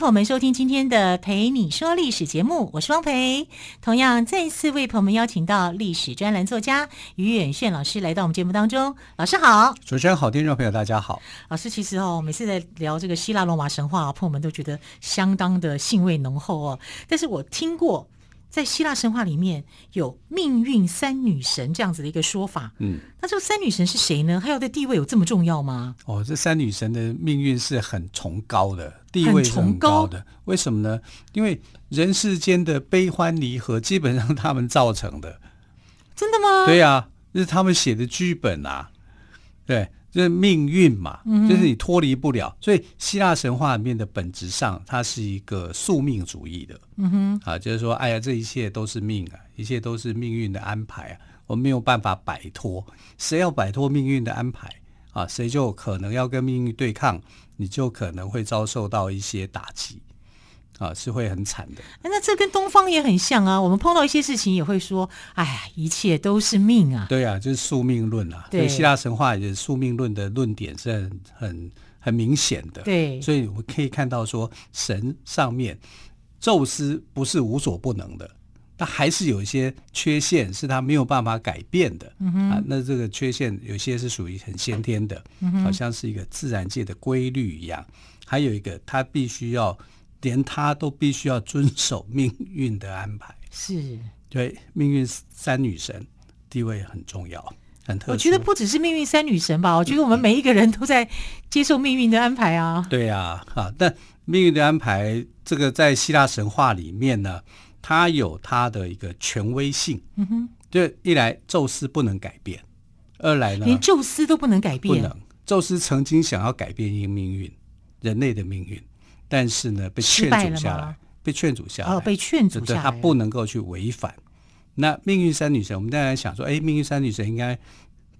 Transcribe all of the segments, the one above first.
朋友们收听今天的《陪你说历史》节目，我是汪培。同样再次为朋友们邀请到历史专栏作家于远炫老师来到我们节目当中。老师好，主持人好，听众朋友大家好。老师其实哦，每次在聊这个希腊罗马神话，朋友们都觉得相当的兴味浓厚哦。但是我听过。在希腊神话里面有命运三女神这样子的一个说法，嗯，那这个三女神是谁呢？她要的地位有这么重要吗？哦，这三女神的命运是很崇高的，地位是很高的。为什么呢？因为人世间的悲欢离合，基本上他们造成的。真的吗？对呀、啊，这是他们写的剧本啊，对。就是命运嘛，就是你脱离不了，嗯、所以希腊神话里面的本质上，它是一个宿命主义的。嗯哼，啊，就是说，哎呀，这一切都是命啊，一切都是命运的安排啊，我们没有办法摆脱。谁要摆脱命运的安排啊？谁就可能要跟命运对抗，你就可能会遭受到一些打击。啊，是会很惨的。那这跟东方也很像啊。我们碰到一些事情也会说：“哎呀，一切都是命啊。”对啊，就是宿命论啊。对，希腊神话也是宿命论的论点是很很很明显的。对，所以我们可以看到说，神上面宙斯不是无所不能的，他还是有一些缺陷是他没有办法改变的。嗯。啊，那这个缺陷有些是属于很先天的，好像是一个自然界的规律一样。还有一个，他必须要。连他都必须要遵守命运的安排，是对命运三女神地位很重要，很特殊。我觉得不只是命运三女神吧，我觉得我们每一个人都在接受命运的安排啊。对呀，啊，但命运的安排这个在希腊神话里面呢，它有它的一个权威性。嗯哼，就一来宙斯不能改变，二来呢，连宙斯都不能改变。不能，宙斯曾经想要改变一个命运，人类的命运。但是呢，被劝阻下来，被劝阻下来，哦，被劝阻下来，他不能够去违反。那命运三女神，我们当然想说，哎，命运三女神应该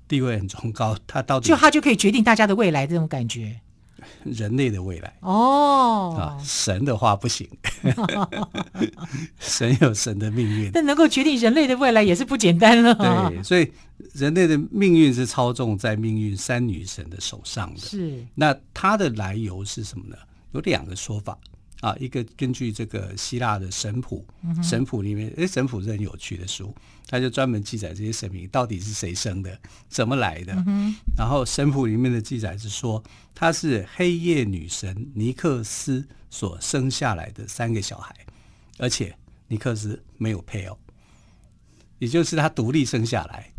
地位很崇高，她到底就她就可以决定大家的未来，这种感觉。人类的未来哦，啊，神的话不行，神有神的命运，但能够决定人类的未来也是不简单了。对，所以人类的命运是操纵在命运三女神的手上的。是，那它的来由是什么呢？有两个说法啊，一个根据这个希腊的神谱，神谱里面，哎，神谱是很有趣的书，它就专门记载这些神明到底是谁生的，怎么来的。然后神谱里面的记载是说，他是黑夜女神尼克斯所生下来的三个小孩，而且尼克斯没有配偶，也就是他独立生下来。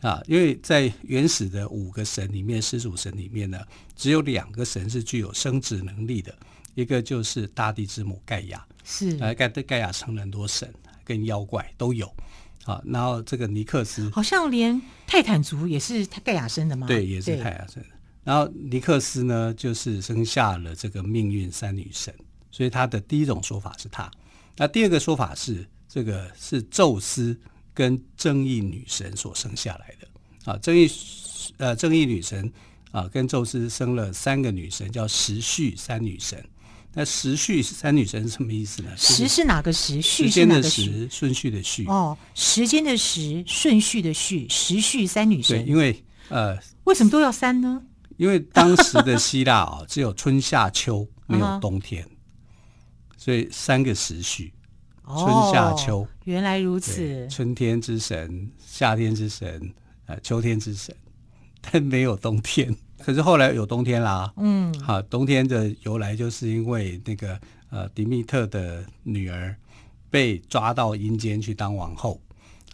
啊，因为在原始的五个神里面，始祖神里面呢，只有两个神是具有生殖能力的，一个就是大地之母盖亚，是，呃，盖盖亚成了很多神跟妖怪都有，啊，然后这个尼克斯好像连泰坦族也是盖亚生的吗？对，也是泰亚生的。然后尼克斯呢，就是生下了这个命运三女神，所以他的第一种说法是他，那第二个说法是这个是宙斯。跟正义女神所生下来的啊，正义呃正义女神啊，跟宙斯生了三个女神，叫时序三女神。那时序三女神是什么意思呢？时是哪个时？序是哪个时？顺序的序。哦，时间的时，顺序的序，时序三女神。对，因为呃，为什么都要三呢？因为当时的希腊啊，只有春夏秋，没有冬天，所以三个时序。春夏秋，哦，原来如此。春天之神，夏天之神，呃，秋天之神，但没有冬天。可是后来有冬天啦。嗯，好，冬天的由来就是因为那个呃，迪密特的女儿被抓到阴间去当王后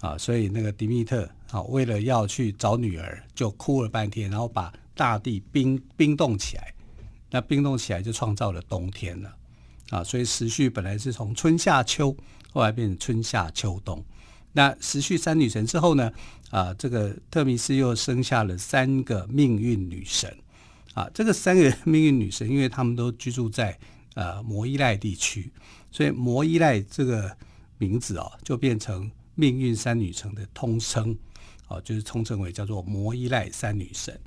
啊，所以那个迪密特啊，为了要去找女儿，就哭了半天，然后把大地冰冰冻起来。那冰冻起来就创造了冬天了。啊，所以时序本来是从春夏秋，后来变成春夏秋冬。那时序三女神之后呢？啊，这个特密斯又生下了三个命运女神。啊，这个三个 命运女神，因为他们都居住在呃摩伊赖地区，所以摩伊赖这个名字哦，就变成命运三女神的通称，哦，就是通称为叫做摩伊赖三女神。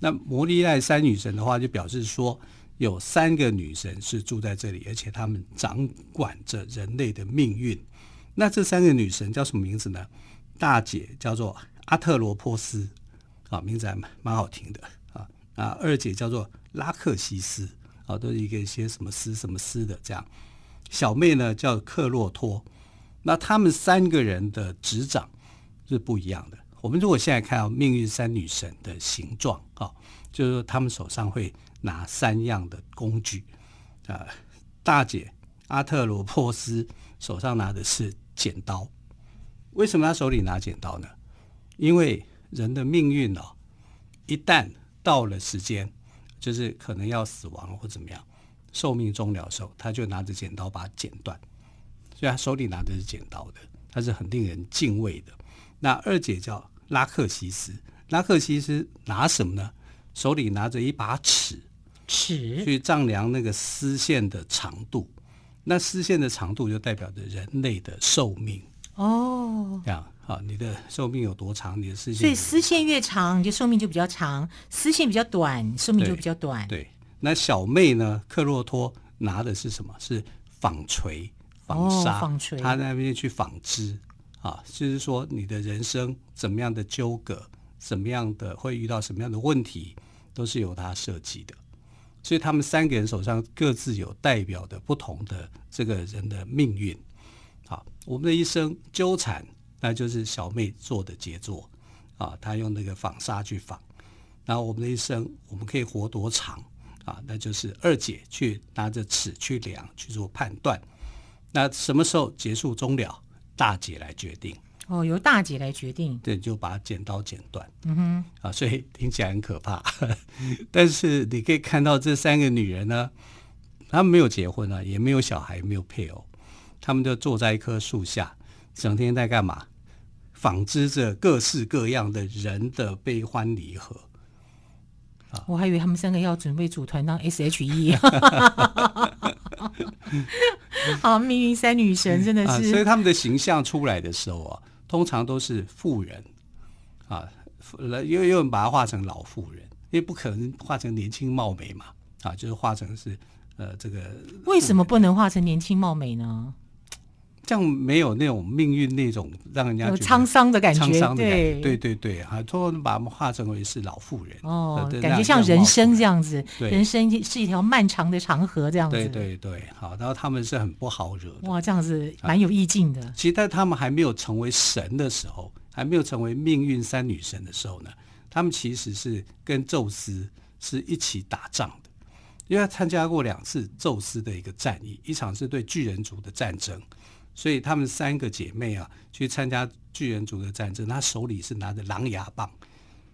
那摩伊赖三女神的话，就表示说有三个女神是住在这里，而且她们掌管着人类的命运。那这三个女神叫什么名字呢？大姐叫做阿特罗波斯，啊，名字还蛮蛮好听的啊。啊，二姐叫做拉克西斯，啊，都是一个一些什么斯什么斯的这样。小妹呢叫克洛托。那他们三个人的执掌是不一样的。我们如果现在看到命运三女神的形状啊，就是说他们手上会拿三样的工具啊。大姐阿特罗珀斯手上拿的是剪刀，为什么他手里拿剪刀呢？因为人的命运哦，一旦到了时间，就是可能要死亡或怎么样，寿命终了的时候，他就拿着剪刀把它剪断。所以他手里拿的是剪刀的，他是很令人敬畏的。那二姐叫。拉克西斯，拉克西斯拿什么呢？手里拿着一把尺，尺去丈量那个丝线的长度。那丝线的长度就代表着人类的寿命哦。这样好，你的寿命有多长？你的丝线，所以丝线越长，你就寿命就比较长；丝线比较短，寿命就比较短。对。对，那小妹呢？克洛托拿的是什么？是纺锤、纺纱、纺锤，他在那边去纺织。啊，就是说你的人生怎么样的纠葛，怎么样的会遇到什么样的问题，都是由他设计的。所以他们三个人手上各自有代表的不同的这个人的命运。好，我们的一生纠缠，那就是小妹做的杰作啊，她用那个纺纱去纺。然后我们的一生，我们可以活多长啊？那就是二姐去拿着尺去量去做判断。那什么时候结束终了？大姐来决定哦，由大姐来决定，对，就把剪刀剪断。嗯哼，啊，所以听起来很可怕。但是你可以看到这三个女人呢，她们没有结婚啊，也没有小孩，也没有配偶，她们就坐在一棵树下，整天在干嘛？纺织着各式各样的人的悲欢离合。啊，我还以为他们三个要准备组团当 S.H.E。好，命运三女神真的是，啊、所以他们的形象出来的时候啊，通常都是富人啊，因为有人把它画成老妇人，因为不可能画成年轻貌美嘛，啊，就是画成是呃这个。为什么不能画成年轻貌美呢？这样没有那种命运那种让人家有沧桑的感觉，沧桑的感觉，对。对对，哈，通常把他们化成为是老妇人哦，感觉像人生这样子，人生是一条漫长的长河这样子，对对对，好，然后他们是很不好惹的，哇，这样子蛮有意境的。其实在他们还没有成为神的时候，还没有成为命运三女神的时候呢，他们其实是跟宙斯是一起打仗的，因为他参加过两次宙斯的一个战役，一场是对巨人族的战争。所以她们三个姐妹啊，去参加巨人族的战争，她手里是拿着狼牙棒，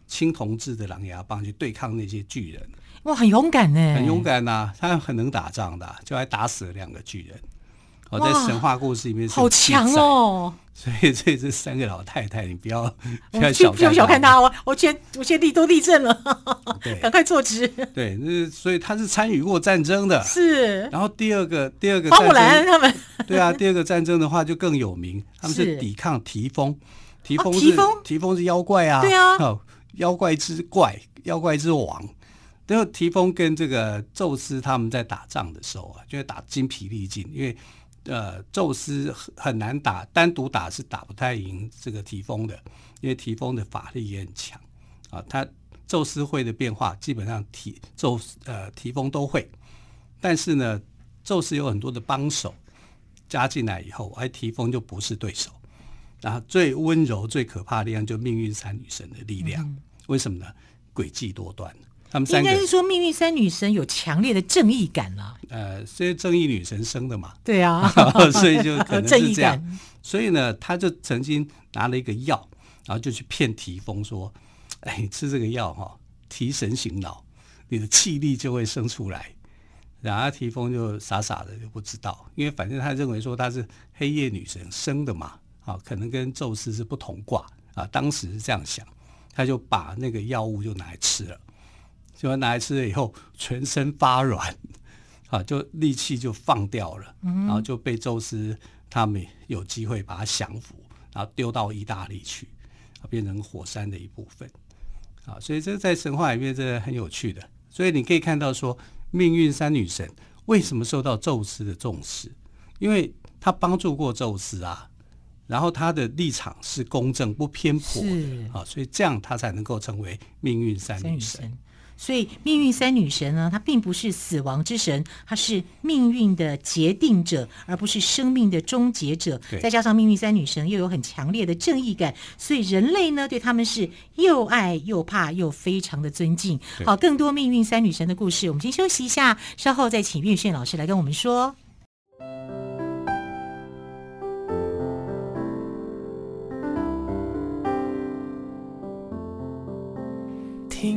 青铜制的狼牙棒去对抗那些巨人。哇，很勇敢呢，很勇敢呐、啊，她很能打仗的，就还打死了两个巨人。哦，在神话故事里面是好强哦。所以这这三个老太太，你不要 不要小看，不要小看她。我我先我现在地都立正了，对，赶快坐直。对，那所以她是参与过战争的。是。然后第二个第二个花木兰他们。对啊，第二个战争的话就更有名，他们是抵抗提丰。提丰是提丰是妖怪啊。对啊。妖怪之怪，妖怪之王。然后提丰跟这个宙斯他们在打仗的时候啊，就会打精疲力尽，因为。呃，宙斯很难打，单独打是打不太赢这个提丰的，因为提丰的法力也很强啊。他宙斯会的变化，基本上提宙斯呃提丰都会，但是呢，宙斯有很多的帮手加进来以后，哎，提丰就不是对手。然后最温柔、最可怕的力量，就命运三女神的力量。嗯、为什么呢？诡计多端。他们应该是说，命运三女神有强烈的正义感了。呃，所以正义女神生的嘛。对啊，所以就可能是这样。所以呢，他就曾经拿了一个药，然后就去骗提丰说：“哎，你吃这个药哈，提神醒脑，你的气力就会生出来。”然后提丰就傻傻的就不知道，因为反正他认为说他是黑夜女神生的嘛，啊，可能跟宙斯是不同卦啊。当时是这样想，他就把那个药物就拿来吃了。就拿来吃了以后，全身发软，啊，就力气就放掉了，然后就被宙斯他们有机会把他降服，然然后丢到意大利去，变成火山的一部分。啊，所以这在神话里面这很有趣的。所以你可以看到说，命运三女神为什么受到宙斯的重视？因为他帮助过宙斯啊，然后他的立场是公正不偏颇的啊，所以这样他才能够成为命运三女神。所以，命运三女神呢，她并不是死亡之神，她是命运的决定者，而不是生命的终结者。再加上命运三女神又有很强烈的正义感，所以人类呢，对他们是又爱又怕又非常的尊敬。好，更多命运三女神的故事，我们先休息一下，稍后再请月炫老师来跟我们说。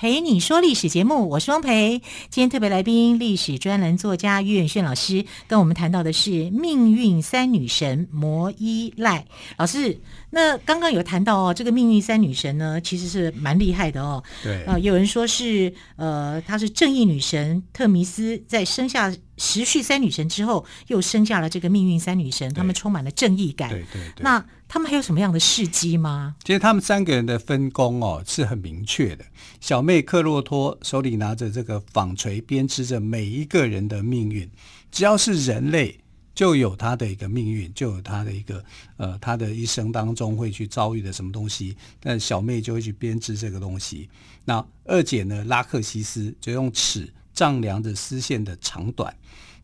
陪你说历史节目，我是汪培。今天特别来宾，历史专栏作家于远炫老师，跟我们谈到的是命运三女神摩依赖老师。那刚刚有谈到哦，这个命运三女神呢，其实是蛮厉害的哦。对啊、呃，有人说是呃，她是正义女神特弥斯，在生下时序三女神之后，又生下了这个命运三女神，她们充满了正义感。对对对。那他们还有什么样的事迹吗？其实他们三个人的分工哦是很明确的。小妹克洛托手里拿着这个纺锤，编织着每一个人的命运。只要是人类，就有他的一个命运，就有他的一个呃，他的一生当中会去遭遇的什么东西。那小妹就会去编织这个东西。那二姐呢，拉克西斯就用尺丈量着丝线的长短。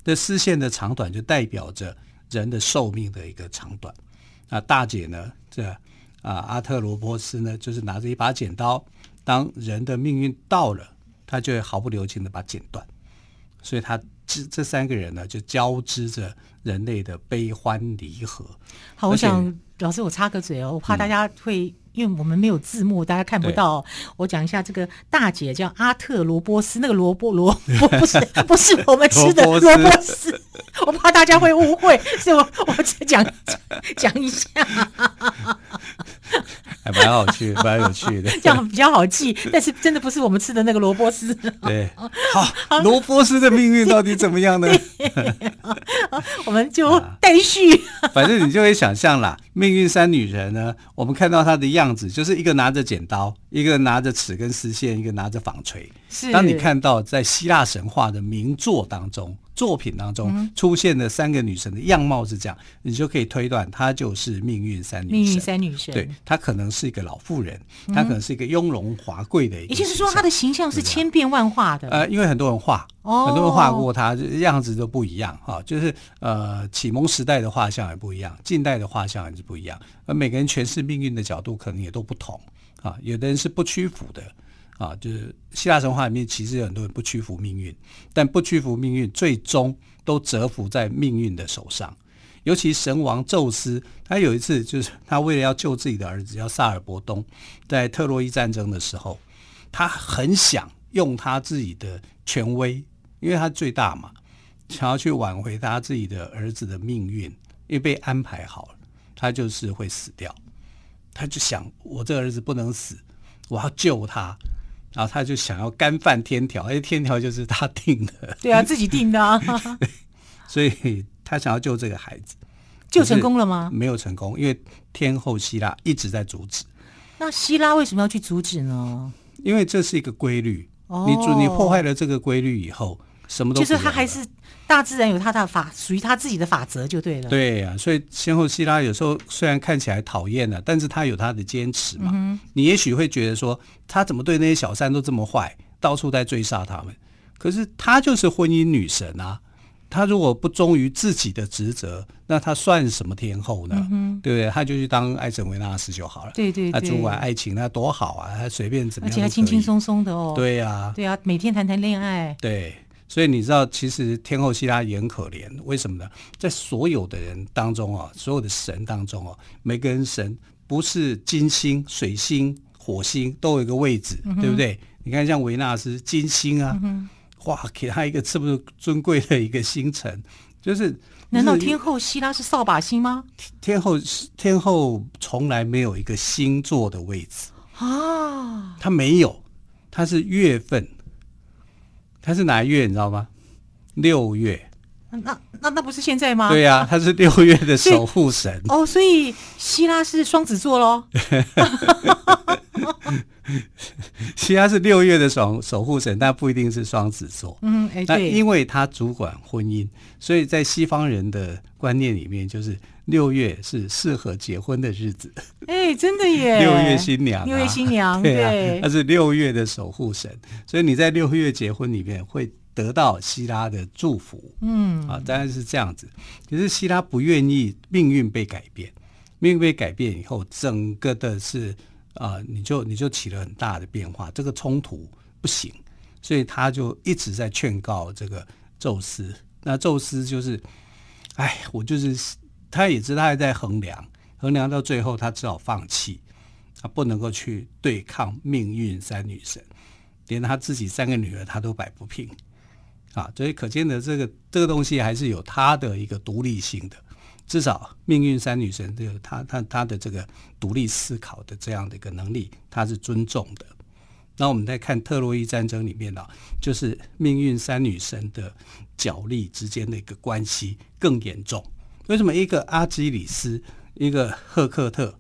这丝线的长短就代表着人的寿命的一个长短。那大姐呢，这啊阿特罗波斯呢，就是拿着一把剪刀。当人的命运到了，他就会毫不留情的把剪断，所以他这这三个人呢，就交织着人类的悲欢离合。好，我想老师，我插个嘴哦，我怕大家会。嗯因为我们没有字幕，大家看不到。我讲一下，这个大姐叫阿特罗波斯，那个萝卜萝卜不是 不是我们吃的萝卜丝，我怕大家会误会，所以我我再讲讲一下，还蛮好趣，蛮有趣的，这样比较好记。但是真的不是我们吃的那个萝卜丝。对，好，萝卜丝的命运到底怎么样呢？我们就待续。反正你就会想象啦，命运三女人呢，我们看到她的样。样子就是一个拿着剪刀，一个拿着尺跟丝线，一个拿着纺锤。是，当你看到在希腊神话的名作当中、作品当中出现的三个女神的样貌是这样，嗯、你就可以推断她就是命运三女神。命运三女神，对，她可能是一个老妇人，她可能是一个雍容华贵的一个。也就是说，她的形象是千变万化的。呃，因为很多人画，哦、很多人画过她，样子都不一样哈。就是呃，启蒙时代的画像也不一样，近代的画像也是不一样。而每个人诠释命运的角度可能也都不同啊。有的人是不屈服的。啊，就是希腊神话里面，其实有很多人不屈服命运，但不屈服命运，最终都折服在命运的手上。尤其神王宙斯，他有一次就是他为了要救自己的儿子，叫萨尔伯东，在特洛伊战争的时候，他很想用他自己的权威，因为他最大嘛，想要去挽回他自己的儿子的命运，因为被安排好了，他就是会死掉，他就想我这个儿子不能死，我要救他。然后他就想要干犯天条，哎，天条就是他定的。对啊，自己定的啊。所以他想要救这个孩子，救成功了吗？没有成功，因为天后希拉一直在阻止。那希拉为什么要去阻止呢？因为这是一个规律。哦，你阻你破坏了这个规律以后。什么都就是他还是大自然有他的法，属于他自己的法则就对了。对呀、啊，所以先后希拉有时候虽然看起来讨厌了，但是他有他的坚持嘛。嗯、你也许会觉得说，他怎么对那些小三都这么坏，到处在追杀他们？可是他就是婚姻女神啊，他如果不忠于自己的职责，那他算什么天后呢？嗯、对不对？他就去当爱神维纳斯就好了。对对对，他主管爱情那多好啊，他随便怎么样，而且还轻轻松松的哦。对呀、啊，对呀、啊，每天谈谈恋爱。对，所以你知道，其实天后希拉也很可怜，为什么呢？在所有的人当中啊，所有的神当中啊，每个人神不是金星、水星、火星都有一个位置，嗯、对不对？你看，像维纳斯金星啊。嗯哇，给他一个这么尊贵的一个星辰，就是难道天后希拉是扫把星吗？天后天后从来没有一个星座的位置啊，他没有，他是月份，他是哪月你知道吗？六月，那那那不是现在吗？对呀、啊，他是六月的守护神哦，所以希拉是双子座喽。希拉是六月的守守护神，但不一定是双子座。嗯，哎，那因为他主管婚姻，所以在西方人的观念里面，就是六月是适合结婚的日子。哎，真的耶！六月新娘、啊，六月新娘，对啊，他是六月的守护神，所以你在六月结婚里面会得到希拉的祝福。嗯，啊，当然是这样子。可是希拉不愿意命运被改变，命运被改变以后，整个的是。啊、呃，你就你就起了很大的变化，这个冲突不行，所以他就一直在劝告这个宙斯。那宙斯就是，哎，我就是，他也知道他在衡量，衡量到最后，他只好放弃，他不能够去对抗命运三女神，连他自己三个女儿他都摆不平啊，所以可见的这个这个东西还是有他的一个独立性的。至少命运三女神这个她她她的这个独立思考的这样的一个能力，她是尊重的。那我们再看特洛伊战争里面呢，就是命运三女神的角力之间的一个关系更严重。为什么一个阿基里斯，一个赫克特，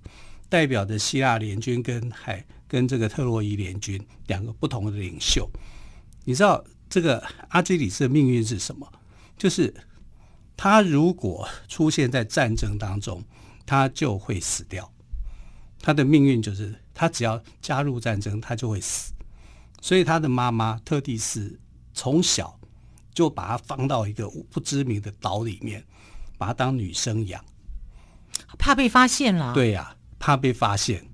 代表着希腊联军跟海跟这个特洛伊联军两个不同的领袖？你知道这个阿基里斯的命运是什么？就是。他如果出现在战争当中，他就会死掉。他的命运就是，他只要加入战争，他就会死。所以他的妈妈特蒂斯从小就把他放到一个不知名的岛里面，把他当女生养，怕被发现了。对呀、啊，怕被发现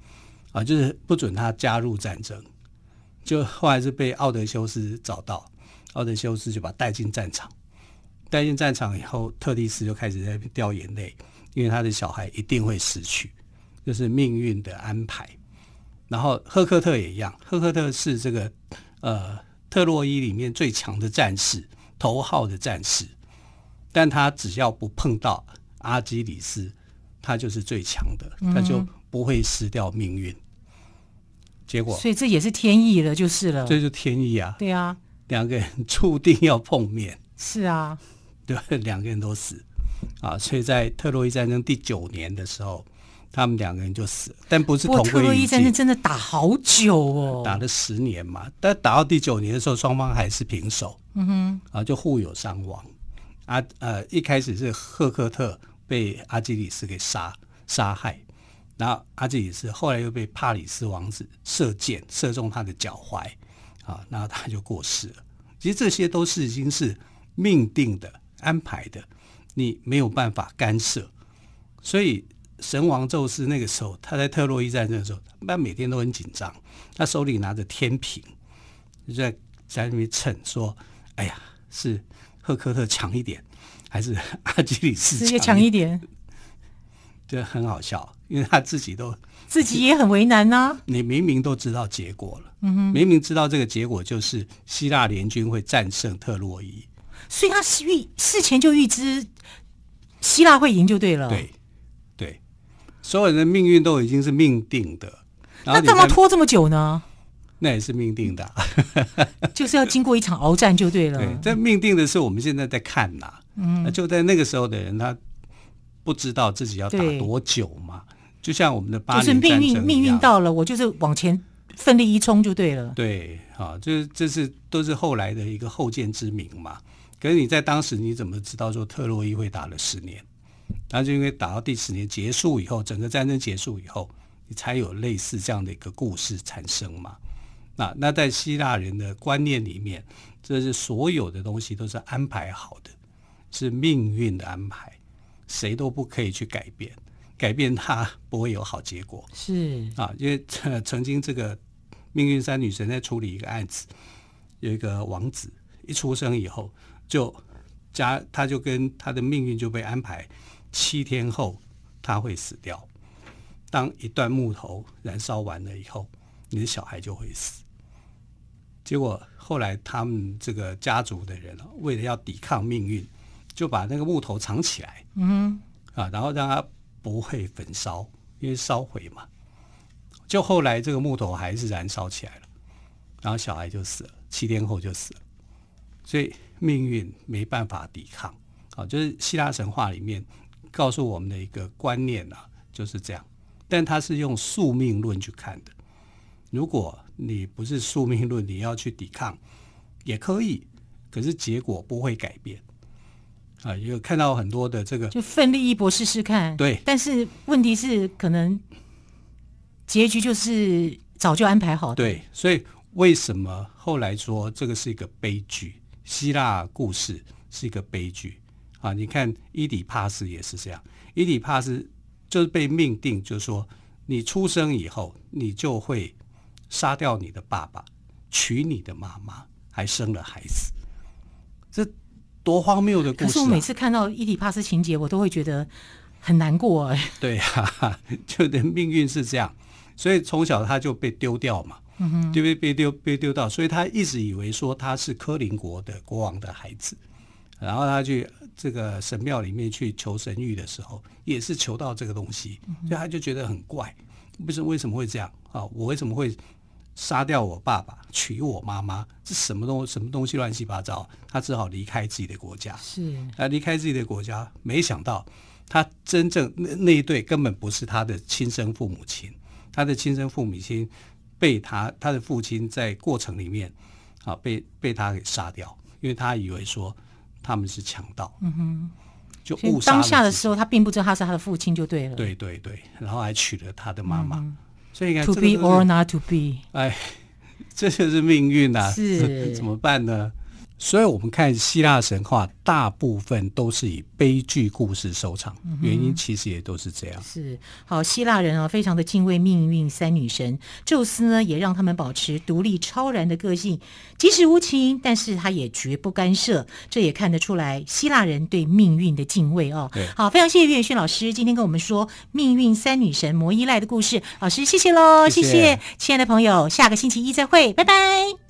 啊，就是不准他加入战争。就后来是被奥德修斯找到，奥德修斯就把他带进战场。带进战场以后，特蒂斯就开始在掉眼泪，因为他的小孩一定会死去，就是命运的安排。然后赫克特也一样，赫克特是这个呃特洛伊里面最强的战士，头号的战士，但他只要不碰到阿基里斯，他就是最强的，他就不会失掉命运。结果，所以这也是天意了，就是了，这就是天意啊！对啊，两个人注定要碰面。是啊。对，两个人都死啊，所以在特洛伊战争第九年的时候，他们两个人就死了，但不是同归于尽。特洛伊战争真的打好久哦，打了十年嘛，但打到第九年的时候，双方还是平手。嗯哼，啊，就互有伤亡。啊呃，一开始是赫克特被阿基里斯给杀杀害，然后阿基里斯后来又被帕里斯王子射箭射中他的脚踝，啊，然后他就过世了。其实这些都是已经是命定的。安排的，你没有办法干涉，所以神王宙斯那个时候，他在特洛伊战争的时候，他每天都很紧张，他手里拿着天平，就在在那边称说：“哎呀，是赫克特强一点，还是阿基里斯强强一点？”这很好笑，因为他自己都自己也很为难呐、啊。你明明都知道结果了，嗯哼，明明知道这个结果就是希腊联军会战胜特洛伊。所以他是预事前就预知希腊会赢就对了。对，对，所有人的命运都已经是命定的。那干嘛拖这么久呢？那也是命定的，就是要经过一场鏖战就对了。对，这命定的是我们现在在看呐。嗯，就在那个时候的人，他不知道自己要打多久嘛。就像我们的八就是命运，命运到了，我就是往前奋力一冲就对了。对，啊，就是这是都是后来的一个后见之明嘛。可是你在当时你怎么知道说特洛伊会打了十年？那就因为打到第十年结束以后，整个战争结束以后，你才有类似这样的一个故事产生嘛。那那在希腊人的观念里面，这是所有的东西都是安排好的，是命运的安排，谁都不可以去改变，改变它不会有好结果。是啊，因为曾经这个命运三女神在处理一个案子，有一个王子一出生以后，就家他就跟他的命运就被安排七天后他会死掉。当一段木头燃烧完了以后，你的小孩就会死。结果后来他们这个家族的人为了要抵抗命运，就把那个木头藏起来，嗯啊，然后让它不会焚烧，因为烧毁嘛。就后来这个木头还是燃烧起来了，然后小孩就死了，七天后就死了。所以命运没办法抵抗啊，就是希腊神话里面告诉我们的一个观念啊，就是这样。但他是用宿命论去看的。如果你不是宿命论，你要去抵抗也可以，可是结果不会改变啊。有看到很多的这个，就奋力一搏试试看。对，但是问题是，可能结局就是早就安排好的。对，所以为什么后来说这个是一个悲剧？希腊故事是一个悲剧啊！你看伊底帕斯也是这样，伊底帕斯。就是被命定，就是说，你出生以后，你就会杀掉你的爸爸，娶你的妈妈，还生了孩子，这多荒谬的故事啊！可是我每次看到伊底帕斯情节，我都会觉得很难过哎。对啊，就的命运是这样，所以从小他就被丢掉嘛，嗯哼，就被被丢被丢到，所以他一直以为说他是科林国的国王的孩子。然后他去这个神庙里面去求神谕的时候，也是求到这个东西，所以他就觉得很怪，不是为什么会这样啊？我为什么会杀掉我爸爸，娶我妈妈？这什么东什么东西乱七八糟？他只好离开自己的国家。是，他离开自己的国家，没想到他真正那那一对根本不是他的亲生父母亲，他的亲生父母亲被他他的父亲在过程里面啊被被他给杀掉，因为他以为说。他们是强盗，嗯哼，就误杀。当下的时候，他并不知道他是他的父亲，就对了。对对对，然后还娶了他的妈妈，嗯、所以你看，to be or not to be，哎，这就是命运啊！是怎么办呢？所以，我们看希腊神话，大部分都是以悲剧故事收场，原因其实也都是这样。嗯、是好，希腊人啊，非常的敬畏命运三女神，宙斯呢，也让他们保持独立超然的个性，即使无情，但是他也绝不干涉。这也看得出来，希腊人对命运的敬畏哦。好，非常谢谢岳轩老师今天跟我们说命运三女神摩伊赖的故事。老师，谢谢喽，谢谢亲爱的朋友，下个星期一再会，拜拜。